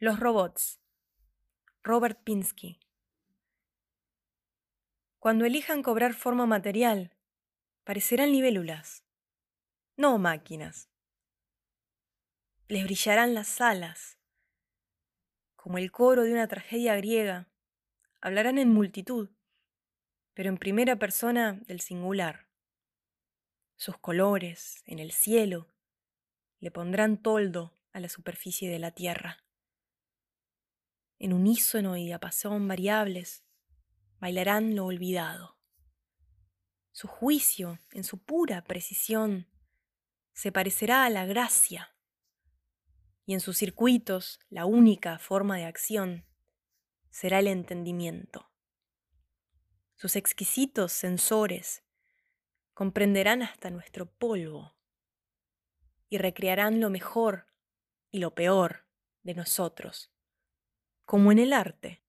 Los robots. Robert Pinsky. Cuando elijan cobrar forma material, parecerán libélulas, no máquinas. Les brillarán las alas, como el coro de una tragedia griega. Hablarán en multitud, pero en primera persona del singular. Sus colores en el cielo le pondrán toldo a la superficie de la tierra en unísono y diapasón variables, bailarán lo olvidado. Su juicio, en su pura precisión, se parecerá a la gracia, y en sus circuitos la única forma de acción será el entendimiento. Sus exquisitos sensores comprenderán hasta nuestro polvo y recrearán lo mejor y lo peor de nosotros como en el arte.